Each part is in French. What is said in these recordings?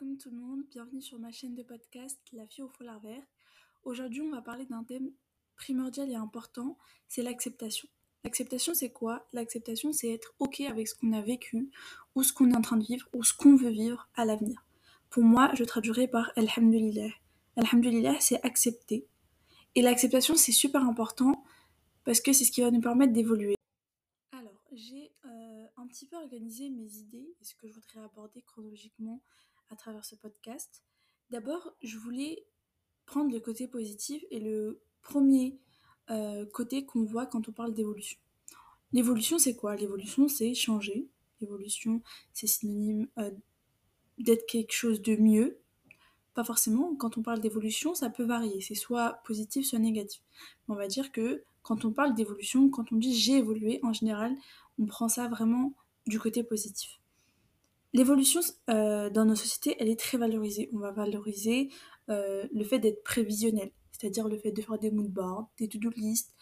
alaikum tout le monde, bienvenue sur ma chaîne de podcast La fille au foulard vert. Aujourd'hui on va parler d'un thème primordial et important, c'est l'acceptation. L'acceptation c'est quoi? L'acceptation c'est être ok avec ce qu'on a vécu, ou ce qu'on est en train de vivre, ou ce qu'on veut vivre à l'avenir. Pour moi je traduirai par Alhamdulillah. Alhamdulillah c'est accepter. Et l'acceptation c'est super important parce que c'est ce qui va nous permettre d'évoluer. Alors j'ai euh, un petit peu organisé mes idées et ce que je voudrais aborder chronologiquement à travers ce podcast. D'abord, je voulais prendre le côté positif et le premier euh, côté qu'on voit quand on parle d'évolution. L'évolution, c'est quoi? L'évolution, c'est changer. L'évolution, c'est synonyme euh, d'être quelque chose de mieux. Pas forcément, quand on parle d'évolution, ça peut varier. C'est soit positif, soit négatif. On va dire que quand on parle d'évolution, quand on dit j'ai évolué, en général, on prend ça vraiment du côté positif. L'évolution euh, dans nos sociétés, elle est très valorisée. On va valoriser euh, le fait d'être prévisionnel, c'est-à-dire le fait de faire des moodboards, des to-do list,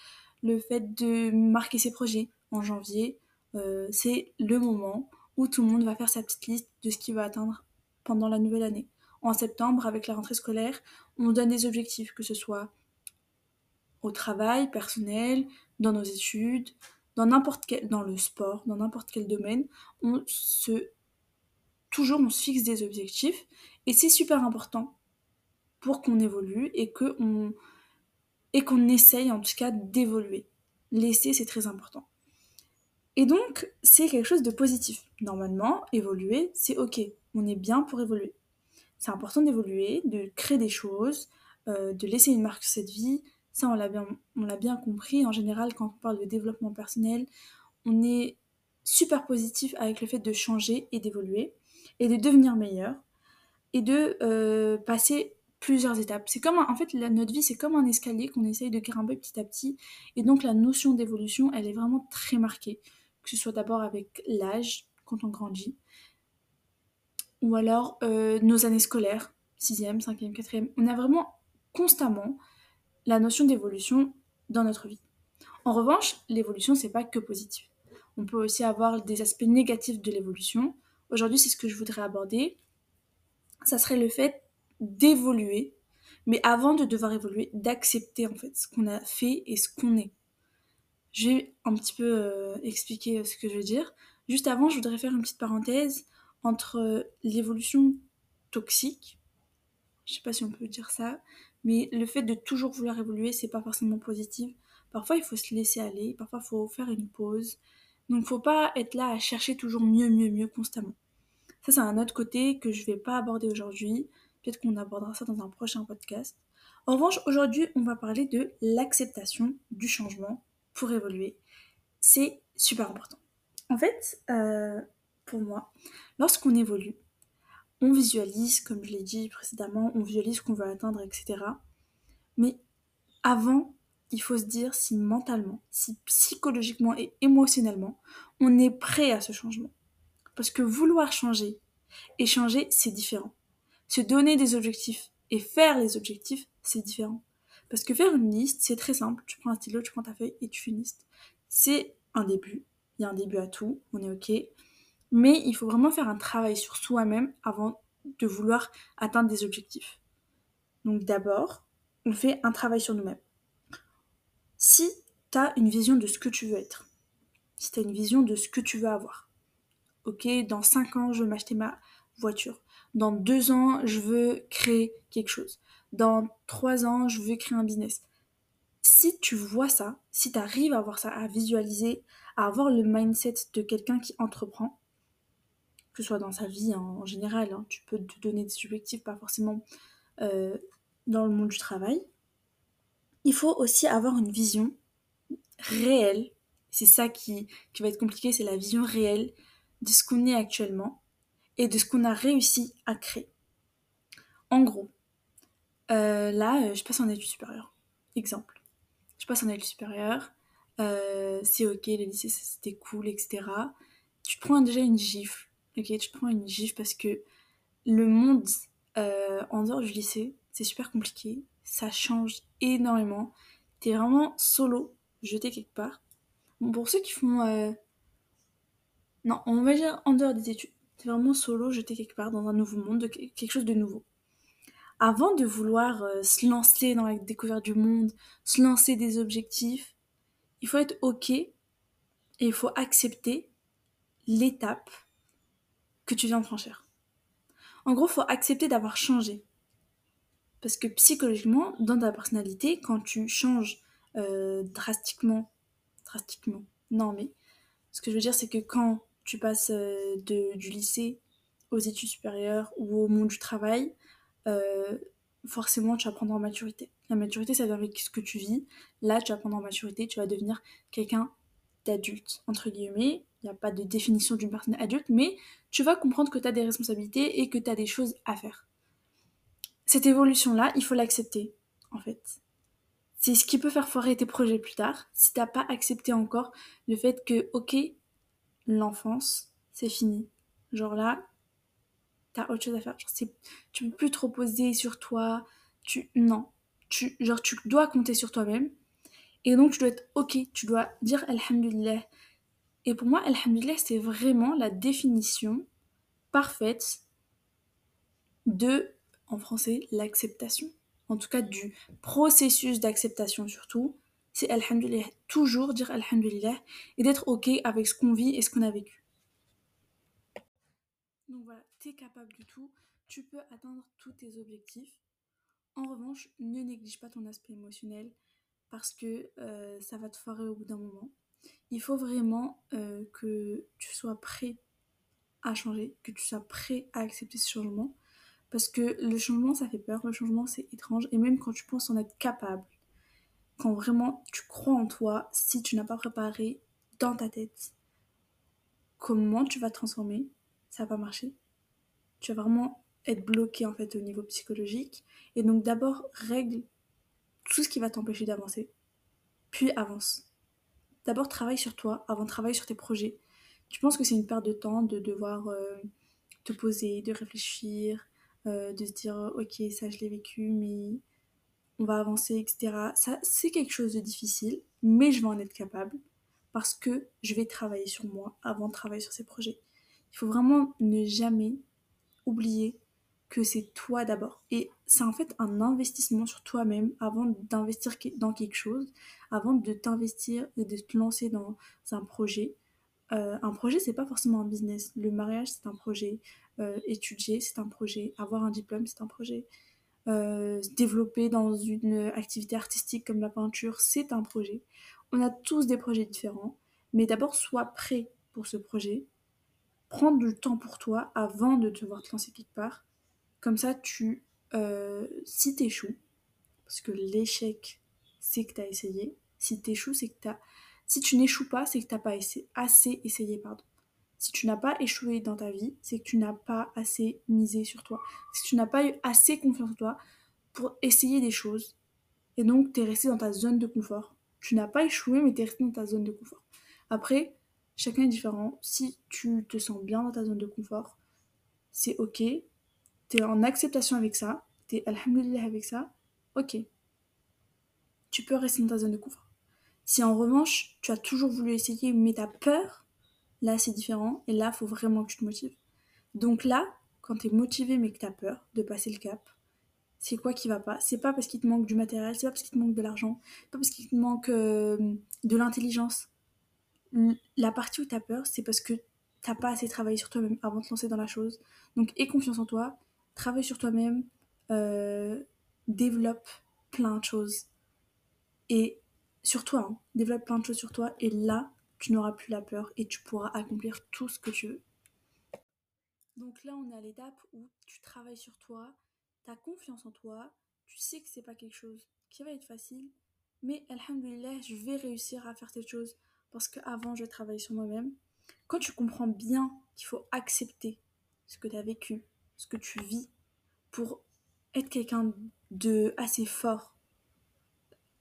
le fait de marquer ses projets en janvier. Euh, c'est le moment où tout le monde va faire sa petite liste de ce qu'il va atteindre pendant la nouvelle année. En septembre, avec la rentrée scolaire, on donne des objectifs, que ce soit au travail, personnel, dans nos études, dans quel, dans le sport, dans n'importe quel domaine, on se toujours on se fixe des objectifs et c'est super important pour qu'on évolue et qu'on et qu'on essaye en tout cas d'évoluer. Laisser, c'est très important. Et donc, c'est quelque chose de positif. Normalement, évoluer, c'est ok. On est bien pour évoluer. C'est important d'évoluer, de créer des choses, euh, de laisser une marque sur cette vie. Ça, on l'a bien, on l'a bien compris. En général, quand on parle de développement personnel, on est super positif avec le fait de changer et d'évoluer et de devenir meilleur et de euh, passer plusieurs étapes. C'est comme en fait notre vie c'est comme un escalier qu'on essaye de grimper petit à petit et donc la notion d'évolution elle est vraiment très marquée que ce soit d'abord avec l'âge quand on grandit ou alors euh, nos années scolaires 6e, 5e, 4e. On a vraiment constamment la notion d'évolution dans notre vie. En revanche, l'évolution c'est pas que positif. On peut aussi avoir des aspects négatifs de l'évolution Aujourd'hui, c'est ce que je voudrais aborder. Ça serait le fait d'évoluer, mais avant de devoir évoluer, d'accepter en fait ce qu'on a fait et ce qu'on est. Je vais un petit peu euh, expliquer euh, ce que je veux dire. Juste avant, je voudrais faire une petite parenthèse entre euh, l'évolution toxique, je sais pas si on peut dire ça, mais le fait de toujours vouloir évoluer, c'est pas forcément positif. Parfois, il faut se laisser aller, parfois, il faut faire une pause, donc faut pas être là à chercher toujours mieux, mieux, mieux constamment. Ça c'est un autre côté que je vais pas aborder aujourd'hui. Peut-être qu'on abordera ça dans un prochain podcast. En revanche, aujourd'hui, on va parler de l'acceptation du changement pour évoluer. C'est super important. En fait, euh, pour moi, lorsqu'on évolue, on visualise, comme je l'ai dit précédemment, on visualise ce qu'on veut atteindre, etc. Mais avant il faut se dire si mentalement, si psychologiquement et émotionnellement, on est prêt à ce changement. Parce que vouloir changer et changer, c'est différent. Se donner des objectifs et faire les objectifs, c'est différent. Parce que faire une liste, c'est très simple. Tu prends un stylo, tu prends ta feuille et tu fais une liste. C'est un début. Il y a un début à tout. On est OK. Mais il faut vraiment faire un travail sur soi-même avant de vouloir atteindre des objectifs. Donc d'abord, on fait un travail sur nous-mêmes. Si tu as une vision de ce que tu veux être, si tu as une vision de ce que tu veux avoir, ok, dans 5 ans, je veux m'acheter ma voiture, dans 2 ans, je veux créer quelque chose, dans 3 ans, je veux créer un business. Si tu vois ça, si tu arrives à voir ça, à visualiser, à avoir le mindset de quelqu'un qui entreprend, que ce soit dans sa vie en général, hein, tu peux te donner des objectifs, pas forcément euh, dans le monde du travail, il faut aussi avoir une vision réelle. C'est ça qui, va être compliqué, c'est la vision réelle de ce qu'on est actuellement et de ce qu'on a réussi à créer. En gros, euh, là, euh, je passe en études supérieures. Exemple. Je passe en études supérieures. Euh, c'est ok, le lycée c'était cool, etc. Tu prends déjà une gifle. Ok, tu prends une gifle parce que le monde en dehors du lycée, c'est super compliqué ça change énormément. T'es vraiment solo, jeté quelque part. Pour ceux qui font... Euh, non, on va dire en dehors des études. es vraiment solo, jeté quelque part dans un nouveau monde, quelque chose de nouveau. Avant de vouloir euh, se lancer dans la découverte du monde, se lancer des objectifs, il faut être OK et il faut accepter l'étape que tu viens de franchir. En gros, il faut accepter d'avoir changé. Parce que psychologiquement, dans ta personnalité, quand tu changes euh, drastiquement, drastiquement, non mais ce que je veux dire, c'est que quand tu passes euh, de, du lycée aux études supérieures ou au monde du travail, euh, forcément tu vas prendre en maturité. La maturité, ça vient avec ce que tu vis. Là, tu vas prendre en maturité, tu vas devenir quelqu'un d'adulte, entre guillemets. Il n'y a pas de définition d'une personne adulte, mais tu vas comprendre que tu as des responsabilités et que tu as des choses à faire. Cette évolution-là, il faut l'accepter, en fait. C'est ce qui peut faire foirer tes projets plus tard, si t'as pas accepté encore le fait que, ok, l'enfance, c'est fini. Genre là, t'as autre chose à faire. Genre, tu peux plus te reposer sur toi. Tu, non. Tu, genre, tu dois compter sur toi-même. Et donc, tu dois être ok. Tu dois dire Alhamdulillah. Et pour moi, Alhamdulillah, c'est vraiment la définition parfaite de, en français, l'acceptation. En tout cas, du processus d'acceptation surtout. C'est Alhamdulillah. Toujours dire Alhamdulillah. Et d'être ok avec ce qu'on vit et ce qu'on a vécu. Donc voilà, tu es capable du tout, tu peux atteindre tous tes objectifs. En revanche, ne néglige pas ton aspect émotionnel parce que euh, ça va te foirer au bout d'un moment. Il faut vraiment euh, que tu sois prêt à changer, que tu sois prêt à accepter ce changement. Parce que le changement, ça fait peur, le changement, c'est étrange. Et même quand tu penses en être capable, quand vraiment tu crois en toi, si tu n'as pas préparé dans ta tête comment tu vas te transformer, ça va pas marcher. Tu vas vraiment être bloqué en fait au niveau psychologique. Et donc d'abord règle tout ce qui va t'empêcher d'avancer. Puis avance. D'abord travaille sur toi avant de travailler sur tes projets. Tu penses que c'est une perte de temps de devoir euh, te poser, de réfléchir, euh, de se dire ok ça je l'ai vécu mais on va avancer etc. Ça c'est quelque chose de difficile mais je vais en être capable parce que je vais travailler sur moi avant de travailler sur ces projets. Il faut vraiment ne jamais oublier que c'est toi d'abord. Et c'est en fait un investissement sur toi-même avant d'investir dans quelque chose, avant de t'investir et de te lancer dans un projet. Euh, un projet, c'est pas forcément un business. Le mariage, c'est un projet. Euh, étudier, c'est un projet. Avoir un diplôme, c'est un projet. Euh, développer dans une activité artistique comme la peinture, c'est un projet. On a tous des projets différents, mais d'abord sois prêt pour ce projet, prendre du temps pour toi avant de devoir te lancer quelque part. Comme ça, tu, euh, si t'échoues, parce que l'échec, c'est que tu as essayé. Si t'échoues, c'est que t'as... Si tu n'échoues pas, c'est que t'as pas assez essayé, pardon. Si tu n'as pas échoué dans ta vie, c'est que tu n'as pas assez misé sur toi. Si tu n'as pas eu assez confiance en toi pour essayer des choses. Et donc, tu es resté dans ta zone de confort. Tu n'as pas échoué, mais tu es resté dans ta zone de confort. Après, Chacun est différent. Si tu te sens bien dans ta zone de confort, c'est ok. Tu es en acceptation avec ça. Tu es alhamdulillah avec ça. Ok. Tu peux rester dans ta zone de confort. Si en revanche, tu as toujours voulu essayer, mais tu as peur, là c'est différent. Et là, il faut vraiment que tu te motives. Donc là, quand tu es motivé mais que tu as peur de passer le cap, c'est quoi qui va pas? C'est pas parce qu'il te manque du matériel, c'est pas parce qu'il te manque de l'argent, c'est pas parce qu'il te manque euh, de l'intelligence, la partie où tu as peur, c'est parce que t'as pas assez travaillé sur toi-même avant de te lancer dans la chose. Donc, aie confiance en toi, travaille sur toi-même, euh, développe plein de choses. Et sur toi, hein, développe plein de choses sur toi, et là, tu n'auras plus la peur et tu pourras accomplir tout ce que tu veux. Donc là, on est à l'étape où tu travailles sur toi, tu as confiance en toi, tu sais que c'est pas quelque chose qui va être facile, mais alhamdulillah, je vais réussir à faire cette chose parce qu'avant je travaille sur moi-même. Quand tu comprends bien qu'il faut accepter ce que tu as vécu, ce que tu vis, pour être quelqu'un de assez fort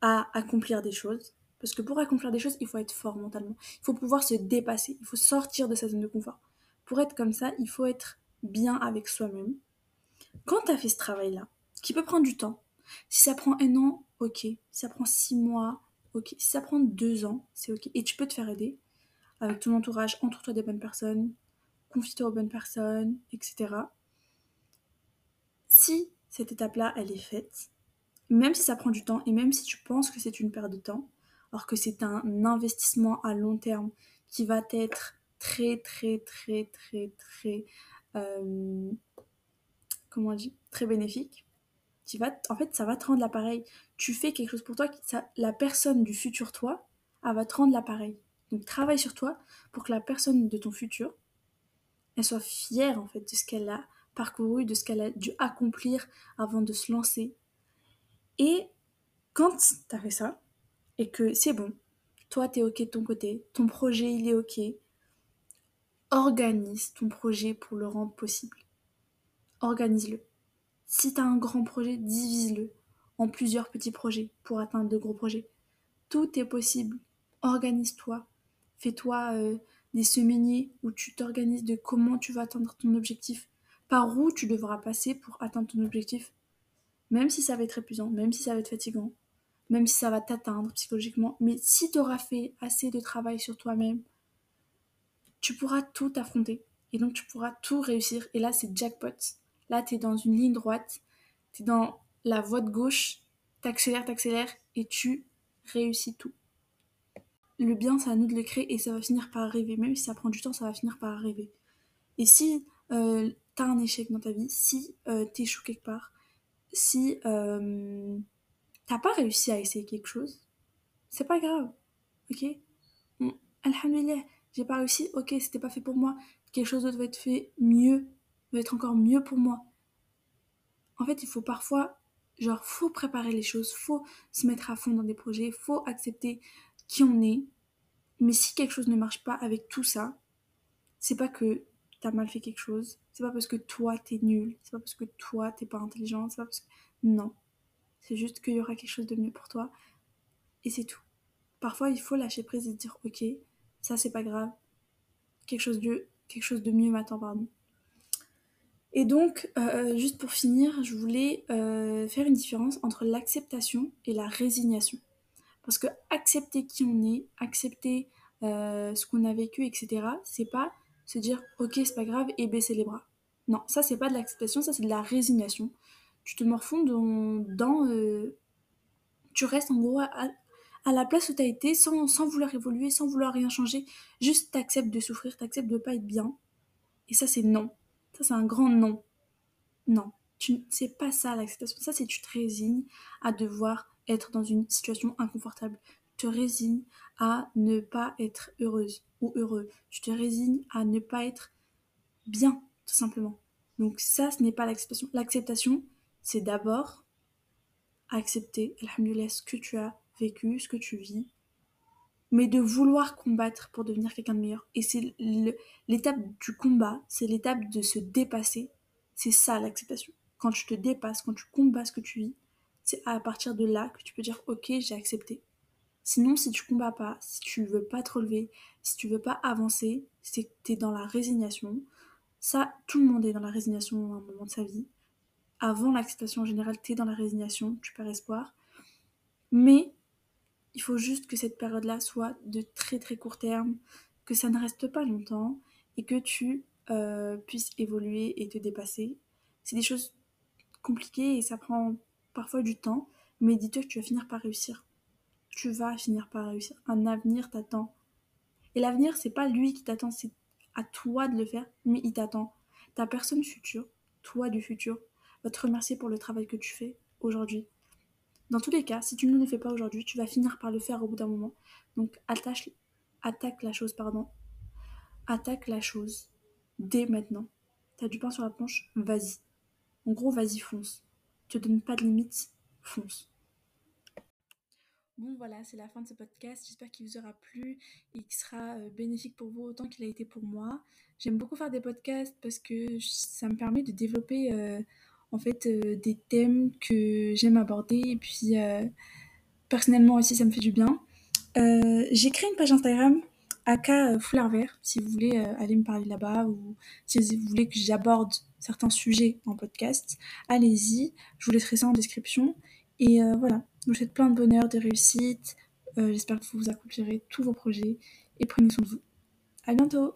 à accomplir des choses, parce que pour accomplir des choses, il faut être fort mentalement. Il faut pouvoir se dépasser. Il faut sortir de sa zone de confort. Pour être comme ça, il faut être bien avec soi-même. Quand tu as fait ce travail-là, qui peut prendre du temps, si ça prend un an, ok. Si ça prend six mois, ok. Si ça prend deux ans, c'est ok. Et tu peux te faire aider avec ton entourage, entoure-toi des bonnes personnes, confie-toi aux bonnes personnes, etc. Si cette étape-là, elle est faite, même si ça prend du temps et même si tu penses que c'est une perte de temps, alors que c'est un investissement à long terme qui va être très très très très très euh, comment on dit très bénéfique. En fait ça va te rendre l'appareil. Tu fais quelque chose pour toi ça, la personne du futur toi elle va te rendre l'appareil. Donc travaille sur toi pour que la personne de ton futur elle soit fière en fait de ce qu'elle a parcouru de ce qu'elle a dû accomplir avant de se lancer. Et quand tu as fait ça et que c'est bon toi tu es ok de ton côté ton projet il est ok organise ton projet pour le rendre possible. Organise-le. Si tu as un grand projet, divise-le en plusieurs petits projets pour atteindre de gros projets. Tout est possible. Organise-toi. Fais-toi euh, des semainiers où tu t'organises de comment tu vas atteindre ton objectif, par où tu devras passer pour atteindre ton objectif. Même si ça va être épuisant, même si ça va être fatigant, même si ça va t'atteindre psychologiquement. Mais si tu auras fait assez de travail sur toi-même, tu pourras tout affronter. Et donc tu pourras tout réussir. Et là, c'est jackpot. Là, tu es dans une ligne droite, tu es dans la voie de gauche, t'accélères, t'accélères, et tu réussis tout. Le bien, c'est à nous de le créer et ça va finir par arriver. Même si ça prend du temps, ça va finir par arriver. Et si euh, tu as un échec dans ta vie, si euh, tu échoues quelque part, si euh, t'as pas réussi à essayer quelque chose, c'est pas grave. Ok? Alhamdulillah, j'ai pas réussi, ok, c'était pas fait pour moi, quelque chose d'autre va être fait mieux, va être encore mieux pour moi. En fait, il faut parfois, genre, faut préparer les choses, faut se mettre à fond dans des projets, faut accepter qui on est. Mais si quelque chose ne marche pas avec tout ça, c'est pas que t'as mal fait quelque chose, c'est pas parce que toi t'es nul, c'est pas parce que toi t'es pas intelligent, c'est pas parce que. Non. C'est juste qu'il y aura quelque chose de mieux pour toi. Et c'est tout. Parfois, il faut lâcher prise et dire, ok, ça c'est pas grave. Quelque chose de, mieux m'attend, pardon. Et donc, euh, juste pour finir, je voulais euh, faire une différence entre l'acceptation et la résignation. Parce que accepter qui on est, accepter euh, ce qu'on a vécu, etc., c'est pas se dire ok, c'est pas grave et baisser les bras. Non, ça c'est pas de l'acceptation, ça c'est de la résignation. Tu te morfonds dans. dans tu restes en gros à, à la place où tu as été sans, sans, vouloir évoluer, sans vouloir rien changer. Juste t'acceptes de souffrir, t'acceptes de pas être bien. Et ça, c'est non. Ça, c'est un grand non. Non. C'est pas ça l'acceptation. Ça, c'est tu te résignes à devoir être dans une situation inconfortable. Tu te résignes à ne pas être heureuse ou heureux. Tu te résignes à ne pas être bien, tout simplement. Donc ça, ce n'est pas l'acceptation. L'acceptation, c'est d'abord accepter, alhamdoulilah, ce que tu as vécu, ce que tu vis, mais de vouloir combattre pour devenir quelqu'un de meilleur. Et c'est l'étape du combat, c'est l'étape de se dépasser. C'est ça l'acceptation. Quand tu te dépasses, quand tu combats ce que tu vis, c'est à partir de là que tu peux dire ok, j'ai accepté. Sinon, si tu combats pas, si tu veux pas te relever, si tu veux pas avancer, c'est que tu es dans la résignation. Ça, tout le monde est dans la résignation à un moment de sa vie. Avant l'acceptation en général, tu es dans la résignation, tu perds espoir. Mais il faut juste que cette période-là soit de très très court terme, que ça ne reste pas longtemps et que tu euh, puisses évoluer et te dépasser. C'est des choses compliquées et ça prend parfois du temps, mais dis-toi que tu vas finir par réussir. Tu vas finir par réussir. Un avenir t'attend. Et l'avenir, c'est pas lui qui t'attend, c'est à toi de le faire, mais il t'attend. Ta personne future, toi du futur, va te remercier pour le travail que tu fais aujourd'hui. Dans tous les cas, si tu ne le fais pas aujourd'hui, tu vas finir par le faire au bout d'un moment. Donc attache, attaque la chose, pardon. Attaque la chose dès maintenant. T'as du pain sur la planche, vas-y. En gros, vas-y, fonce. Te donnes pas de limite, fonce. Bon voilà, c'est la fin de ce podcast. J'espère qu'il vous aura plu et qu'il sera euh, bénéfique pour vous autant qu'il a été pour moi. J'aime beaucoup faire des podcasts parce que ça me permet de développer euh, en fait euh, des thèmes que j'aime aborder et puis euh, personnellement aussi ça me fait du bien. Euh, j'ai créé une page Instagram AK Foulard Vert si vous voulez aller me parler là-bas ou si vous voulez que j'aborde certains sujets en podcast, allez-y, je vous laisserai ça en description. Et voilà, je vous souhaite plein de bonheur, de réussite. J'espère que vous accomplirez tous vos projets et prenez soin de vous. À bientôt